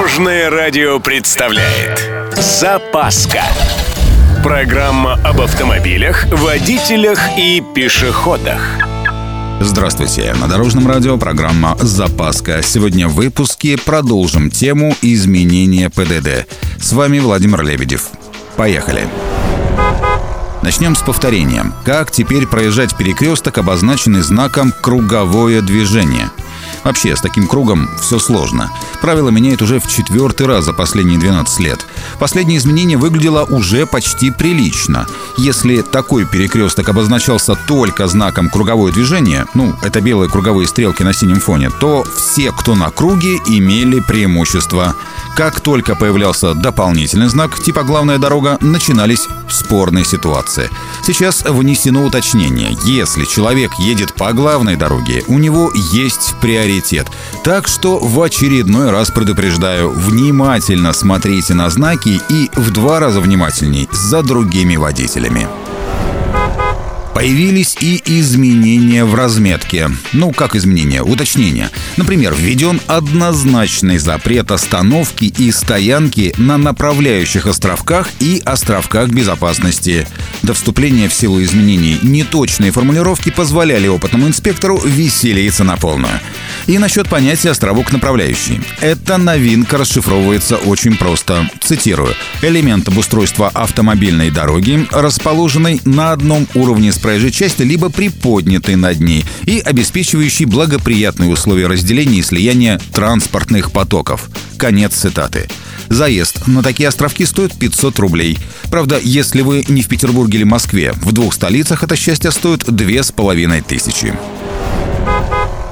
Дорожное радио представляет Запаска Программа об автомобилях, водителях и пешеходах Здравствуйте! На Дорожном радио программа «Запаска». Сегодня в выпуске продолжим тему изменения ПДД. С вами Владимир Лебедев. Поехали! Начнем с повторения. Как теперь проезжать перекресток, обозначенный знаком «Круговое движение»? Вообще, с таким кругом все сложно. Правило меняет уже в четвертый раз за последние 12 лет. Последнее изменение выглядело уже почти прилично. Если такой перекресток обозначался только знаком круговое движение, ну, это белые круговые стрелки на синем фоне, то все, кто на круге, имели преимущество. Как только появлялся дополнительный знак типа «Главная дорога», начинались спорные ситуации. Сейчас внесено уточнение. Если человек едет по главной дороге, у него есть приоритет. Так что в очередной раз предупреждаю, внимательно смотрите на знаки и в два раза внимательней за другими водителями. Появились и изменения в разметке. Ну, как изменения? Уточнения. Например, введен однозначный запрет остановки и стоянки на направляющих островках и островках безопасности. До вступления в силу изменений неточные формулировки позволяли опытному инспектору веселиться на полную. И насчет понятия «островок направляющий». Эта новинка расшифровывается очень просто. Цитирую. «Элемент обустройства автомобильной дороги, расположенный на одном уровне с проезжей части, либо приподнятый над ней и обеспечивающий благоприятные условия разделения и слияния транспортных потоков». Конец цитаты. Заезд на такие островки стоит 500 рублей. Правда, если вы не в Петербурге или Москве, в двух столицах это счастье стоит 2500.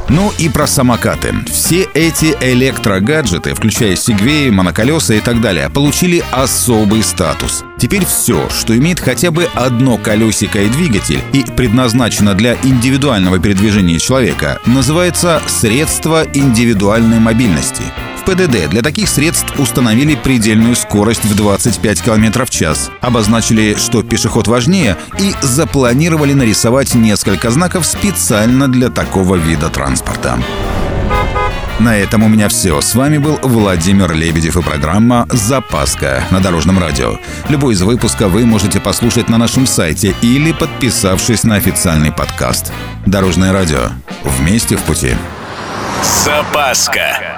Ну и про самокаты. Все эти электрогаджеты, включая сегвеи, моноколеса и так далее, получили особый статус. Теперь все, что имеет хотя бы одно колесико и двигатель и предназначено для индивидуального передвижения человека, называется средство индивидуальной мобильности. ПДД для таких средств установили предельную скорость в 25 км в час, обозначили, что пешеход важнее, и запланировали нарисовать несколько знаков специально для такого вида транспорта. На этом у меня все. С вами был Владимир Лебедев и программа «Запаска» на Дорожном радио. Любой из выпуска вы можете послушать на нашем сайте или подписавшись на официальный подкаст. Дорожное радио. Вместе в пути. Запаска.